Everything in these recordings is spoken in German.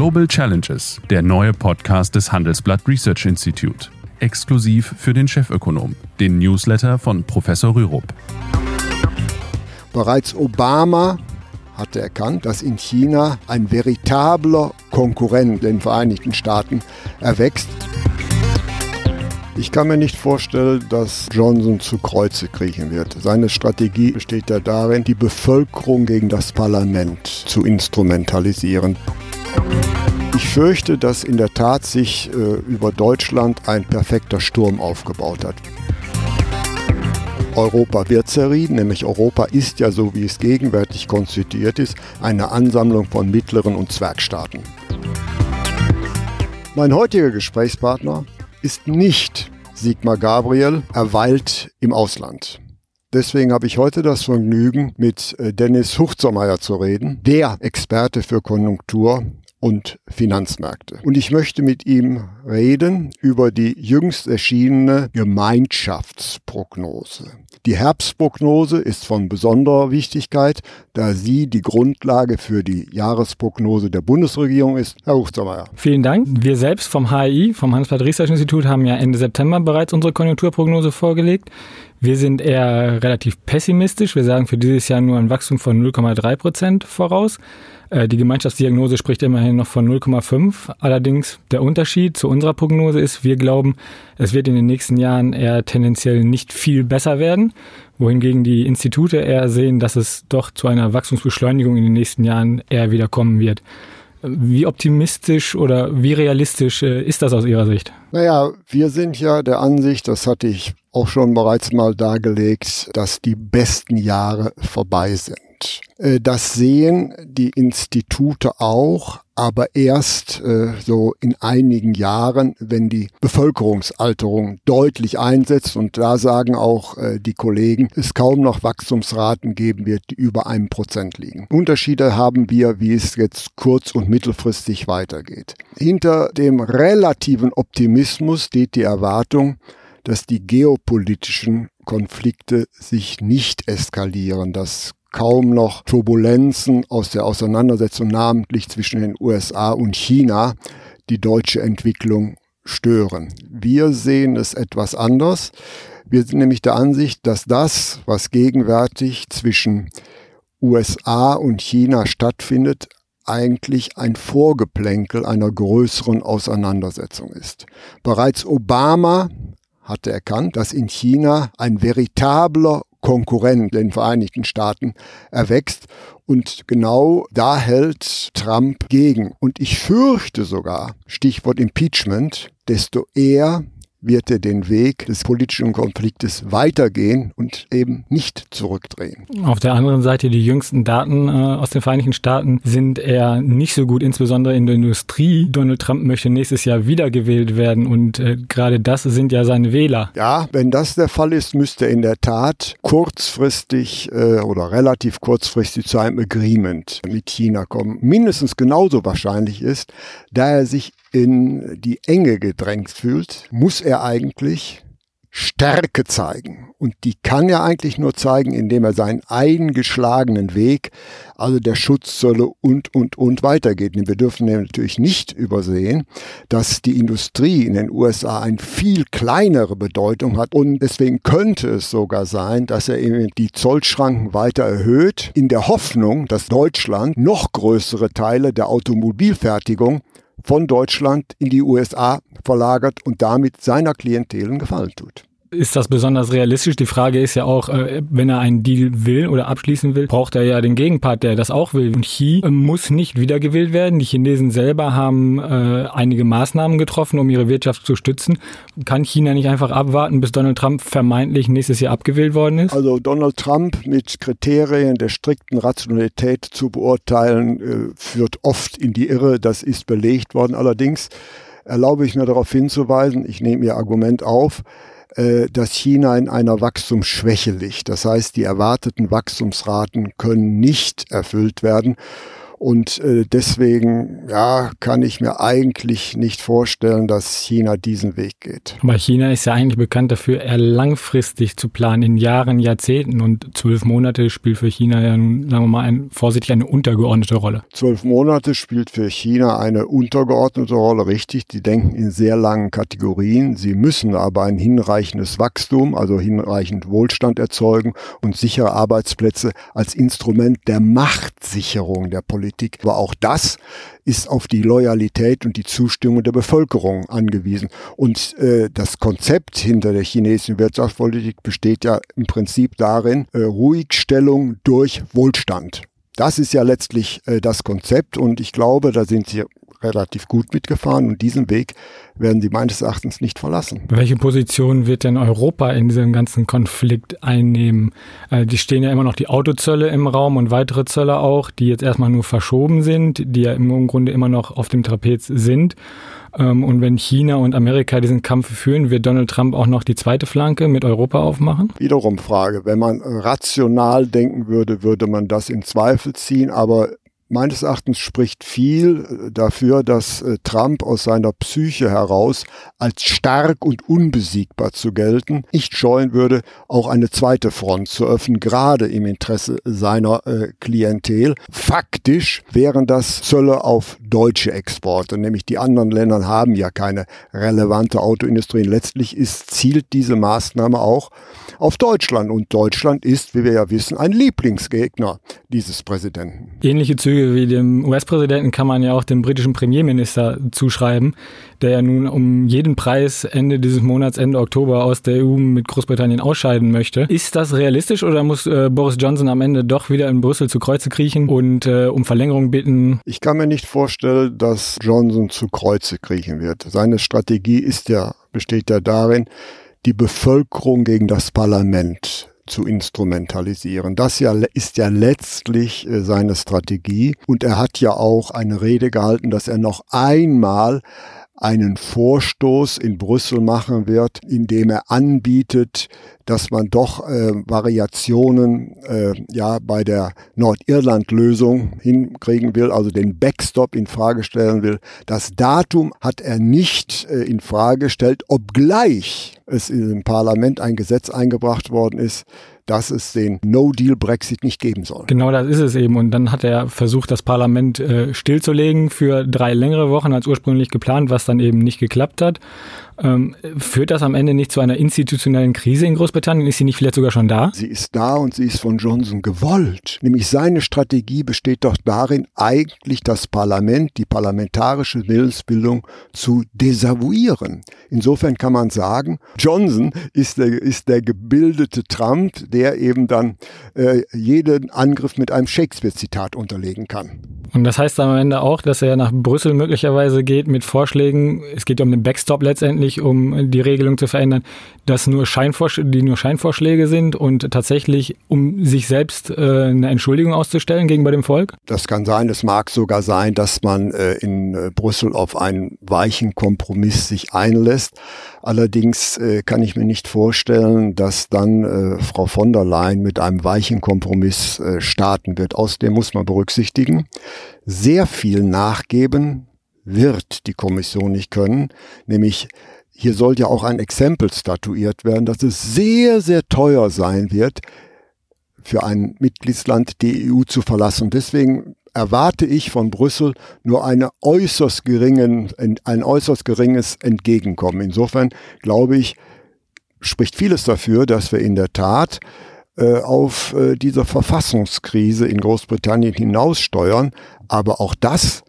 Global Challenges, der neue Podcast des Handelsblatt Research Institute. Exklusiv für den Chefökonom, den Newsletter von Professor Rürup. Bereits Obama hatte erkannt, dass in China ein veritabler Konkurrent den Vereinigten Staaten erwächst. Ich kann mir nicht vorstellen, dass Johnson zu Kreuze kriechen wird. Seine Strategie besteht ja darin, die Bevölkerung gegen das Parlament zu instrumentalisieren. Ich fürchte, dass in der Tat sich äh, über Deutschland ein perfekter Sturm aufgebaut hat. Europa wird zerrieben, nämlich Europa ist ja so, wie es gegenwärtig konstituiert ist, eine Ansammlung von mittleren und Zwergstaaten. Mein heutiger Gesprächspartner ist nicht Sigmar Gabriel, er weilt im Ausland. Deswegen habe ich heute das Vergnügen, mit äh, Dennis Huchzermeier zu reden, der Experte für Konjunktur und Finanzmärkte. Und ich möchte mit ihm reden über die jüngst erschienene Gemeinschaftsprognose. Die Herbstprognose ist von besonderer Wichtigkeit, da sie die Grundlage für die Jahresprognose der Bundesregierung ist. Herr Huchtermeier. Vielen Dank. Wir selbst vom HI, vom Handelsblatt Research Institut, haben ja Ende September bereits unsere Konjunkturprognose vorgelegt. Wir sind eher relativ pessimistisch. Wir sagen für dieses Jahr nur ein Wachstum von 0,3 Prozent voraus. Äh, die Gemeinschaftsdiagnose spricht immerhin noch von 0,5. Allerdings der Unterschied zu unserer Prognose ist, wir glauben, es wird in den nächsten Jahren eher tendenziell nicht viel besser werden, wohingegen die Institute eher sehen, dass es doch zu einer Wachstumsbeschleunigung in den nächsten Jahren eher wieder kommen wird. Wie optimistisch oder wie realistisch äh, ist das aus Ihrer Sicht? Naja, wir sind ja der Ansicht, das hatte ich auch schon bereits mal dargelegt, dass die besten Jahre vorbei sind. Äh, das sehen die Institute auch, aber erst äh, so in einigen Jahren, wenn die Bevölkerungsalterung deutlich einsetzt. Und da sagen auch äh, die Kollegen, es kaum noch Wachstumsraten geben wird, die über einem Prozent liegen. Unterschiede haben wir, wie es jetzt kurz- und mittelfristig weitergeht. Hinter dem relativen Optimismus steht die Erwartung, dass die geopolitischen Konflikte sich nicht eskalieren, dass kaum noch Turbulenzen aus der Auseinandersetzung namentlich zwischen den USA und China die deutsche Entwicklung stören. Wir sehen es etwas anders. Wir sind nämlich der Ansicht, dass das, was gegenwärtig zwischen USA und China stattfindet, eigentlich ein Vorgeplänkel einer größeren Auseinandersetzung ist. Bereits Obama hatte erkannt, dass in China ein veritabler Konkurrent den Vereinigten Staaten erwächst. Und genau da hält Trump gegen. Und ich fürchte sogar, Stichwort Impeachment, desto eher wird er den Weg des politischen Konfliktes weitergehen und eben nicht zurückdrehen. Auf der anderen Seite, die jüngsten Daten äh, aus den Vereinigten Staaten sind eher nicht so gut, insbesondere in der Industrie. Donald Trump möchte nächstes Jahr wiedergewählt werden und äh, gerade das sind ja seine Wähler. Ja, wenn das der Fall ist, müsste er in der Tat kurzfristig äh, oder relativ kurzfristig zu einem Agreement mit China kommen. Mindestens genauso wahrscheinlich ist, da er sich in die Enge gedrängt fühlt, muss er eigentlich Stärke zeigen. Und die kann er eigentlich nur zeigen, indem er seinen eingeschlagenen Weg, also der Schutzzölle und, und, und weitergeht. Und wir dürfen natürlich nicht übersehen, dass die Industrie in den USA eine viel kleinere Bedeutung hat. Und deswegen könnte es sogar sein, dass er eben die Zollschranken weiter erhöht, in der Hoffnung, dass Deutschland noch größere Teile der Automobilfertigung von Deutschland in die USA verlagert und damit seiner Klientel einen Gefallen tut. Ist das besonders realistisch? Die Frage ist ja auch, äh, wenn er einen Deal will oder abschließen will, braucht er ja den Gegenpart, der das auch will. Und Xi äh, muss nicht wiedergewählt werden. Die Chinesen selber haben äh, einige Maßnahmen getroffen, um ihre Wirtschaft zu stützen. Kann China nicht einfach abwarten, bis Donald Trump vermeintlich nächstes Jahr abgewählt worden ist? Also Donald Trump mit Kriterien der strikten Rationalität zu beurteilen, führt oft in die Irre. Das ist belegt worden. Allerdings erlaube ich mir darauf hinzuweisen, ich nehme Ihr Argument auf, dass China in einer Wachstumsschwäche liegt. Das heißt, die erwarteten Wachstumsraten können nicht erfüllt werden. Und äh, deswegen ja, kann ich mir eigentlich nicht vorstellen, dass China diesen Weg geht. Aber China ist ja eigentlich bekannt dafür, eher langfristig zu planen, in Jahren, Jahrzehnten. Und zwölf Monate spielt für China ja nun, sagen wir mal, ein, vorsichtig eine untergeordnete Rolle. Zwölf Monate spielt für China eine untergeordnete Rolle, richtig. Die denken in sehr langen Kategorien. Sie müssen aber ein hinreichendes Wachstum, also hinreichend Wohlstand erzeugen und sichere Arbeitsplätze als Instrument der Machtsicherung der Politik Politik. Aber auch das ist auf die Loyalität und die Zustimmung der Bevölkerung angewiesen. Und äh, das Konzept hinter der chinesischen Wirtschaftspolitik besteht ja im Prinzip darin, äh, Ruhigstellung durch Wohlstand. Das ist ja letztlich äh, das Konzept und ich glaube, da sind Sie relativ gut mitgefahren und diesen Weg werden sie meines Erachtens nicht verlassen. Welche Position wird denn Europa in diesem ganzen Konflikt einnehmen? Äh, die stehen ja immer noch die Autozölle im Raum und weitere Zölle auch, die jetzt erstmal nur verschoben sind, die ja im Grunde immer noch auf dem Trapez sind. Ähm, und wenn China und Amerika diesen Kampf führen, wird Donald Trump auch noch die zweite Flanke mit Europa aufmachen? Wiederum Frage. Wenn man rational denken würde, würde man das in Zweifel ziehen. Aber Meines Erachtens spricht viel äh, dafür, dass äh, Trump aus seiner Psyche heraus als stark und unbesiegbar zu gelten nicht scheuen würde, auch eine zweite Front zu öffnen, gerade im Interesse seiner äh, Klientel. Faktisch wären das Zölle auf deutsche Exporte, nämlich die anderen Länder haben ja keine relevante Autoindustrie. Letztlich ist, zielt diese Maßnahme auch auf Deutschland und Deutschland ist, wie wir ja wissen, ein Lieblingsgegner dieses Präsidenten. Ähnliche Züge Züge wie dem US-Präsidenten kann man ja auch dem britischen Premierminister zuschreiben, der ja nun um jeden Preis Ende dieses Monats, Ende Oktober aus der EU mit Großbritannien ausscheiden möchte. Ist das realistisch oder muss äh, Boris Johnson am Ende doch wieder in Brüssel zu Kreuze kriechen und äh, um Verlängerung bitten? Ich kann mir nicht vorstellen, dass Johnson zu Kreuze kriechen wird. Seine Strategie ist ja, besteht ja darin, die Bevölkerung gegen das Parlament zu instrumentalisieren. Das ja, ist ja letztlich äh, seine Strategie. Und er hat ja auch eine Rede gehalten, dass er noch einmal einen Vorstoß in Brüssel machen wird, indem er anbietet, dass man doch äh, Variationen äh, ja bei der Nordirland-Lösung hinkriegen will, also den Backstop in Frage stellen will. Das Datum hat er nicht äh, in Frage gestellt, obgleich es im Parlament ein Gesetz eingebracht worden ist, dass es den No-Deal-Brexit nicht geben soll. Genau das ist es eben. Und dann hat er versucht, das Parlament äh, stillzulegen für drei längere Wochen als ursprünglich geplant, was dann eben nicht geklappt hat. Ähm, führt das am Ende nicht zu einer institutionellen Krise in Großbritannien? Ist sie nicht vielleicht sogar schon da? Sie ist da und sie ist von Johnson gewollt. Nämlich seine Strategie besteht doch darin, eigentlich das Parlament, die parlamentarische Willensbildung zu desavouieren. Insofern kann man sagen, Johnson ist der, ist der gebildete Trump, der eben dann äh, jeden Angriff mit einem Shakespeare-Zitat unterlegen kann. Und das heißt am Ende auch, dass er nach Brüssel möglicherweise geht mit Vorschlägen, es geht ja um den Backstop letztendlich, um die Regelung zu verändern, dass nur die nur Scheinvorschläge sind und tatsächlich, um sich selbst äh, eine Entschuldigung auszustellen gegenüber dem Volk? Das kann sein. Es mag sogar sein, dass man äh, in äh, Brüssel auf einen weichen Kompromiss sich einlässt. Allerdings äh, kann ich mir nicht vorstellen, dass dann äh, Frau von der Leyen mit einem weichen Kompromiss starten wird. Außerdem muss man berücksichtigen, sehr viel nachgeben wird die Kommission nicht können, nämlich hier soll ja auch ein Exempel statuiert werden, dass es sehr, sehr teuer sein wird, für ein Mitgliedsland die EU zu verlassen. Deswegen erwarte ich von Brüssel nur eine äußerst geringen, ein äußerst geringes Entgegenkommen. Insofern glaube ich, spricht vieles dafür, dass wir in der Tat äh, auf äh, diese Verfassungskrise in Großbritannien hinaussteuern. Aber auch das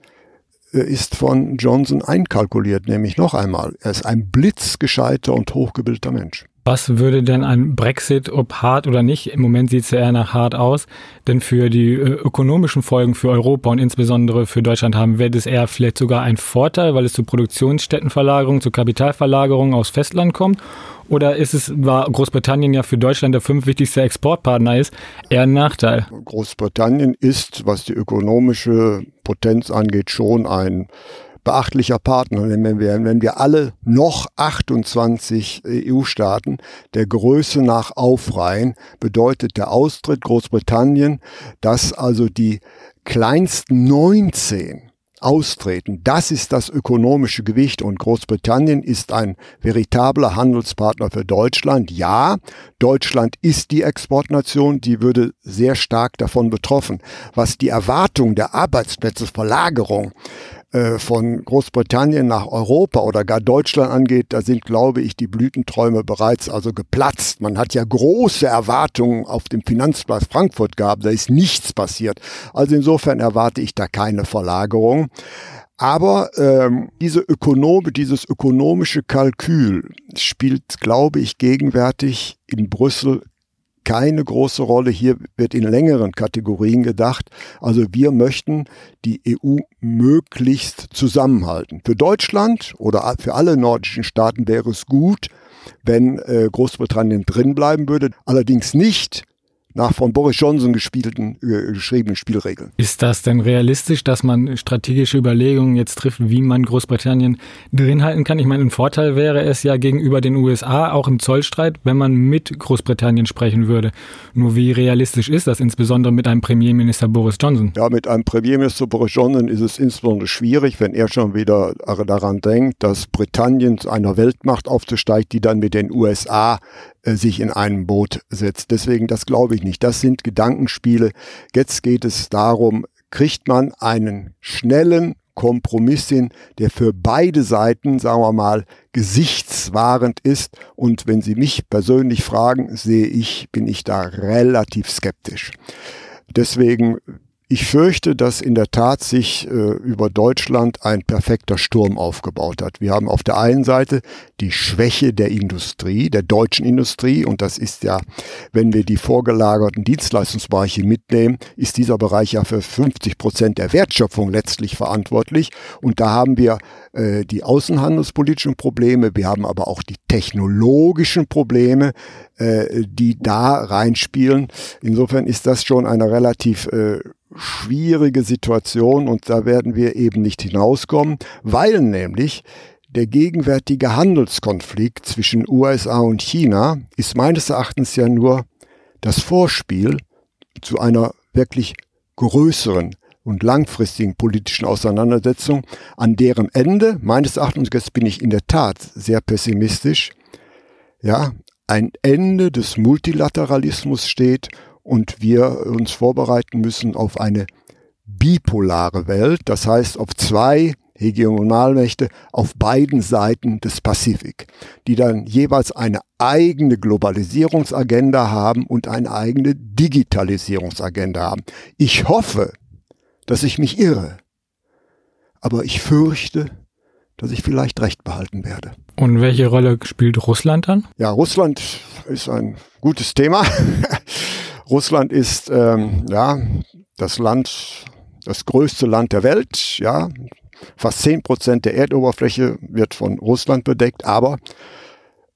ist von Johnson einkalkuliert, nämlich noch einmal, er ist ein blitzgescheiter und hochgebildeter Mensch. Was würde denn ein Brexit, ob hart oder nicht, im Moment sieht es ja eher nach hart aus, denn für die äh, ökonomischen Folgen für Europa und insbesondere für Deutschland haben? Wäre das eher vielleicht sogar ein Vorteil, weil es zu Produktionsstättenverlagerung, zu Kapitalverlagerung aus Festland kommt? Oder ist es, war Großbritannien ja für Deutschland der fünfwichtigste Exportpartner ist, eher ein Nachteil? Großbritannien ist, was die ökonomische Potenz angeht, schon ein beachtlicher Partner. Wenn wir, wenn wir alle noch 28 EU-Staaten der Größe nach aufreihen, bedeutet der Austritt Großbritannien, dass also die kleinsten 19 austreten. Das ist das ökonomische Gewicht und Großbritannien ist ein veritabler Handelspartner für Deutschland. Ja, Deutschland ist die Exportnation, die würde sehr stark davon betroffen. Was die Erwartung der Arbeitsplätze, Verlagerung äh, von Großbritannien nach Europa oder gar Deutschland angeht, da sind, glaube ich, die Blütenträume bereits also geplatzt. Man hat ja große Erwartungen auf dem Finanzplatz Frankfurt gehabt, da ist nichts passiert. Also insofern erwarte ich da keine Verlagerung. Aber ähm, diese Ökonome, dieses ökonomische Kalkül spielt, glaube ich, gegenwärtig in Brüssel keine große Rolle. Hier wird in längeren Kategorien gedacht. Also wir möchten die EU möglichst zusammenhalten. Für Deutschland oder für alle nordischen Staaten wäre es gut, wenn äh, Großbritannien drinbleiben würde. Allerdings nicht, nach von Boris Johnson gespielten, äh, geschriebenen Spielregeln. Ist das denn realistisch, dass man strategische Überlegungen jetzt trifft, wie man Großbritannien drin halten kann? Ich meine, ein Vorteil wäre es ja gegenüber den USA, auch im Zollstreit, wenn man mit Großbritannien sprechen würde. Nur wie realistisch ist das, insbesondere mit einem Premierminister Boris Johnson? Ja, mit einem Premierminister Boris Johnson ist es insbesondere schwierig, wenn er schon wieder daran denkt, dass Britannien zu einer Weltmacht aufzusteigt, die dann mit den USA sich in einem Boot setzt. Deswegen, das glaube ich nicht. Das sind Gedankenspiele. Jetzt geht es darum, kriegt man einen schnellen Kompromiss hin, der für beide Seiten, sagen wir mal, gesichtswahrend ist. Und wenn Sie mich persönlich fragen, sehe ich, bin ich da relativ skeptisch. Deswegen ich fürchte, dass in der Tat sich äh, über Deutschland ein perfekter Sturm aufgebaut hat. Wir haben auf der einen Seite die Schwäche der Industrie, der deutschen Industrie, und das ist ja, wenn wir die vorgelagerten Dienstleistungsbereiche mitnehmen, ist dieser Bereich ja für 50 Prozent der Wertschöpfung letztlich verantwortlich. Und da haben wir äh, die außenhandelspolitischen Probleme, wir haben aber auch die technologischen Probleme, äh, die da reinspielen. Insofern ist das schon eine relativ äh, schwierige Situation und da werden wir eben nicht hinauskommen, weil nämlich der gegenwärtige Handelskonflikt zwischen USA und China ist meines Erachtens ja nur das Vorspiel zu einer wirklich größeren und langfristigen politischen Auseinandersetzung, an deren Ende, meines Erachtens, jetzt bin ich in der Tat sehr pessimistisch, ja, ein Ende des Multilateralismus steht und wir uns vorbereiten müssen auf eine bipolare Welt, das heißt auf zwei Hegemonalmächte auf beiden Seiten des Pazifik, die dann jeweils eine eigene Globalisierungsagenda haben und eine eigene Digitalisierungsagenda haben. Ich hoffe, dass ich mich irre, aber ich fürchte, dass ich vielleicht recht behalten werde. Und welche Rolle spielt Russland dann? Ja, Russland ist ein gutes Thema. Russland ist ähm, ja das Land, das größte Land der Welt. Ja, fast zehn Prozent der Erdoberfläche wird von Russland bedeckt, aber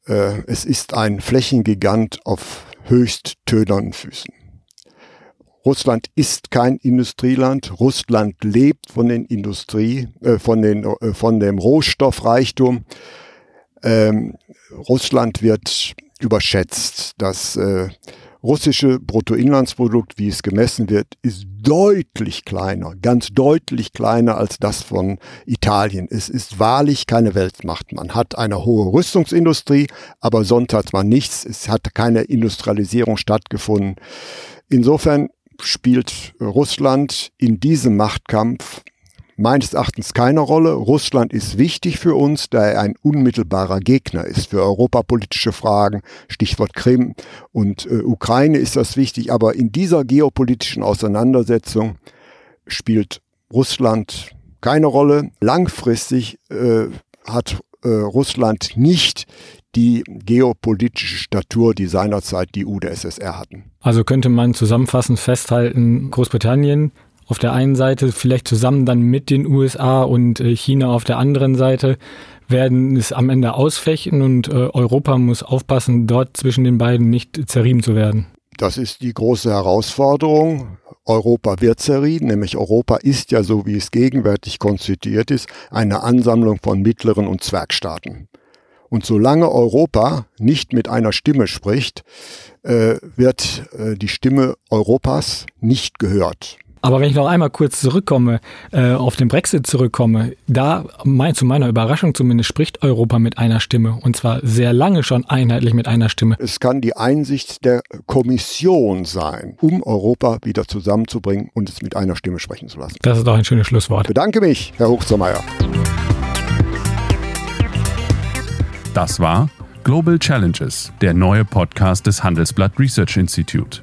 äh, es ist ein Flächengigant auf höchst tönernen Füßen. Russland ist kein Industrieland. Russland lebt von den Industrie, äh, von den, äh, von dem Rohstoffreichtum. Ähm, Russland wird überschätzt. Das äh, russische Bruttoinlandsprodukt, wie es gemessen wird, ist deutlich kleiner, ganz deutlich kleiner als das von Italien. Es ist wahrlich keine Weltmacht. Man hat eine hohe Rüstungsindustrie, aber sonst hat man nichts. Es hat keine Industrialisierung stattgefunden. Insofern spielt Russland in diesem Machtkampf meines Erachtens keine Rolle. Russland ist wichtig für uns, da er ein unmittelbarer Gegner ist für europapolitische Fragen, Stichwort Krim und äh, Ukraine ist das wichtig. Aber in dieser geopolitischen Auseinandersetzung spielt Russland keine Rolle. Langfristig äh, hat äh, Russland nicht die geopolitische Statur, die seinerzeit die UdSSR hatten. Also könnte man zusammenfassend festhalten, Großbritannien auf der einen Seite, vielleicht zusammen dann mit den USA und äh, China auf der anderen Seite, werden es am Ende ausfechten und äh, Europa muss aufpassen, dort zwischen den beiden nicht zerrieben zu werden. Das ist die große Herausforderung. Europa wird zerrieden, nämlich Europa ist ja so, wie es gegenwärtig konstituiert ist, eine Ansammlung von mittleren und Zwergstaaten. Und solange Europa nicht mit einer Stimme spricht, äh, wird die Stimme Europas nicht gehört. Aber wenn ich noch einmal kurz zurückkomme, äh, auf den Brexit zurückkomme, da mein, zu meiner Überraschung zumindest spricht Europa mit einer Stimme und zwar sehr lange schon einheitlich mit einer Stimme. Es kann die Einsicht der Kommission sein, um Europa wieder zusammenzubringen und es mit einer Stimme sprechen zu lassen. Das ist doch ein schönes Schlusswort. Ich bedanke mich, Herr Hochzermeier. Das war Global Challenges, der neue Podcast des Handelsblatt Research Institute.